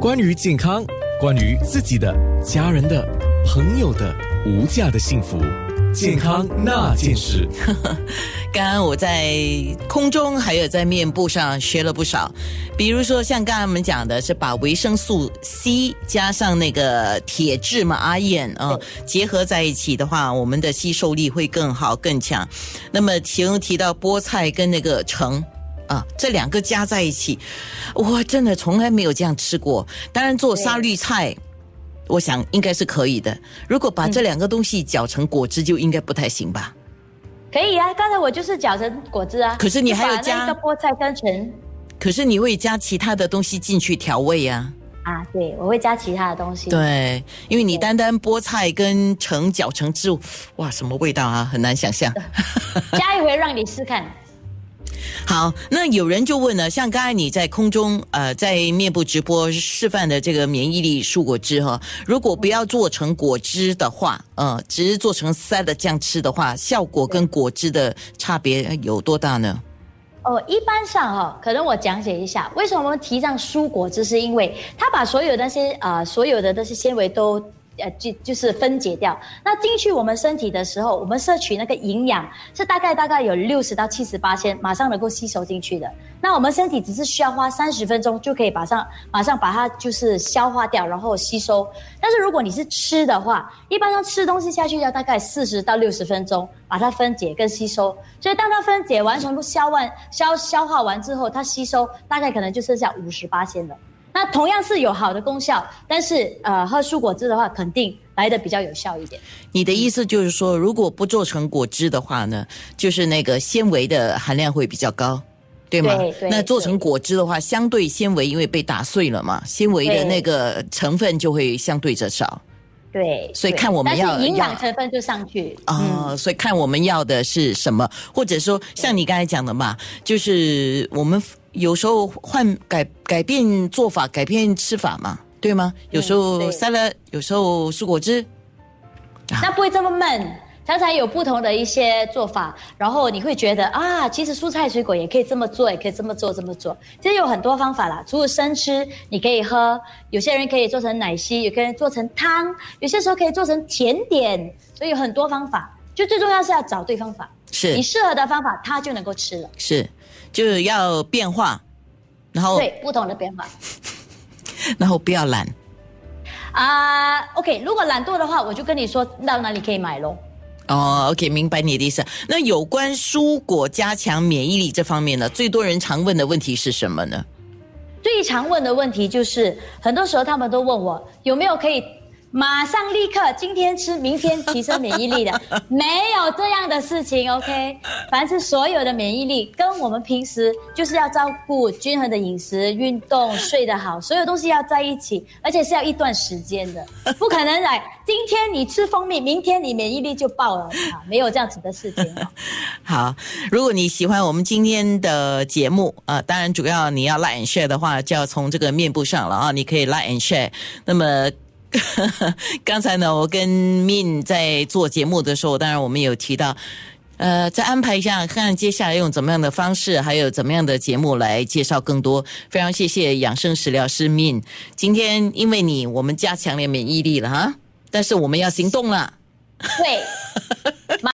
关于健康，关于自己的、家人的、朋友的无价的幸福，健康那件事。刚刚我在空中还有在面部上学了不少，比如说像刚刚我们讲的是把维生素 C 加上那个铁质嘛阿燕啊结合在一起的话，我们的吸收力会更好更强。那么其中提到菠菜跟那个橙。啊，这两个加在一起，我真的从来没有这样吃过。当然做沙律菜，我想应该是可以的。如果把这两个东西搅成果汁，就应该不太行吧？可以啊，刚才我就是搅成果汁啊。可是你还有加那个菠菜跟橙可是你会加其他的东西进去调味呀、啊，对，我会加其他的东西。对，因为你单单菠菜跟橙搅成汁，哇，什么味道啊？很难想象。加一回让你试看。好，那有人就问了，像刚才你在空中呃在面部直播示范的这个免疫力蔬果汁哈，如果不要做成果汁的话，呃，只是做成塞的酱吃的话，效果跟果汁的差别有多大呢？哦，一般上哈、可能我讲解一下，为什么我们提倡蔬果汁，是因为它把所有那些呃所有的那些纤维都呃就就是分解掉。那进去我们身体的时候，我们摄取那个营养是大概大概有六十到七十八千，马上能够吸收进去的。那我们身体只是需要花三十分钟就可以马上马上把它就是消化掉，然后吸收。但是如果你是吃的话，一般上吃东西下去要大概四十到六十分钟，把它分解跟吸收。所以当它分解完全部消完消消化完之后，它吸收大概可能就剩下五十八千了。那同样是有好的功效，但是呃喝蔬果汁的话，肯定来的比较有效一点。你的意思就是说，如果不做成果汁的话呢，就是那个纤维的含量会比较高，对吗？对对那做成果汁的话，相对纤维因为被打碎了嘛，纤维的那个成分就会相对着少对，所以看我们要但是营养成分就上去。啊、所以看我们要的是什么，或者说像你刚才讲的嘛，就是我们有时候换改改变做法，改变吃法嘛，对吗？有时候对沙拉，有时候蔬果汁，那不会这么闷。常常有不同的一些做法，然后你会觉得啊，其实蔬菜水果也可以这么做，也可以这么做，这么做。其实有很多方法啦，除了生吃，你可以喝；有些人可以做成奶昔，有些人做成汤，有些时候可以做成甜点，所以有很多方法。就最重要是要找对方法，是你适合的方法，他就能够吃了。是，就是要变化，然后对，不同的变化。然后不要懒。啊、o k 如果懒惰的话，我就跟你说到哪里可以买咯。哦，OK，明白你的意思。那有关蔬果加强免疫力这方面呢，最多人常问的问题是什么呢？最常问的问题就是，很多时候他们都问我有没有可以马上立刻今天吃，明天提升免疫力的，没有这样的事情。OK，凡是所有的免疫力跟我们平时就是要照顾均衡的饮食、运动、睡得好，所有东西要在一起，而且是要一段时间的，不可能来今天你吃蜂蜜，明天你免疫力就爆了啊，没有这样子的事情哦。好，如果你喜欢我们今天的节目啊、呃当然主要你要 like and share 的话，就要从这个面部上了啊，你可以 like and share。那么。刚才呢，我跟 Min 在做节目的时候，当然我们有提到，呃，再安排一下，看接下来用怎么样的方式，还有怎么样的节目来介绍更多。非常谢谢养生食疗师 Min，今天因为你，我们加强了免疫力了哈，但是我们要行动了。对。